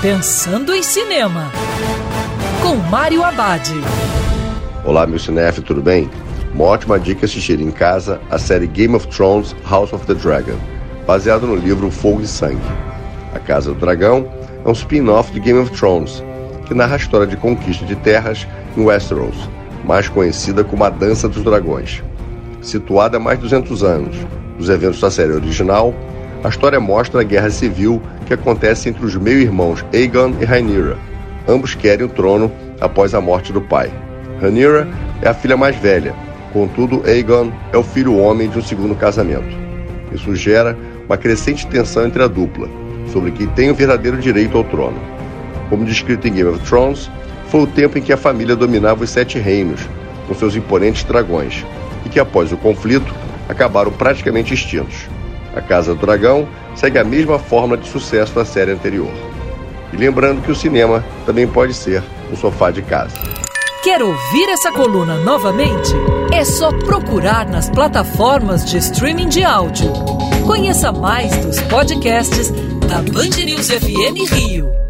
Pensando em Cinema, com Mário Abad. Olá, meu cinef, tudo bem? Uma ótima dica assistir em casa a série Game of Thrones House of the Dragon, baseado no livro Fogo e Sangue. A Casa do Dragão é um spin-off de Game of Thrones, que narra a história de conquista de terras em Westeros, mais conhecida como a Dança dos Dragões. Situada há mais de 200 anos dos eventos da série original, a história mostra a guerra civil que acontece entre os meio-irmãos Aegon e Rhaenyra. Ambos querem o trono após a morte do pai. Rhaenyra é a filha mais velha, contudo Aegon é o filho homem de um segundo casamento. Isso gera uma crescente tensão entre a dupla, sobre quem tem o verdadeiro direito ao trono. Como descrito em Game of Thrones, foi o tempo em que a família dominava os Sete Reinos, com seus imponentes dragões, e que após o conflito acabaram praticamente extintos. A Casa do Dragão segue a mesma fórmula de sucesso da série anterior. E lembrando que o cinema também pode ser um sofá de casa. Quer ouvir essa coluna novamente? É só procurar nas plataformas de streaming de áudio. Conheça mais dos podcasts da Band News FM Rio.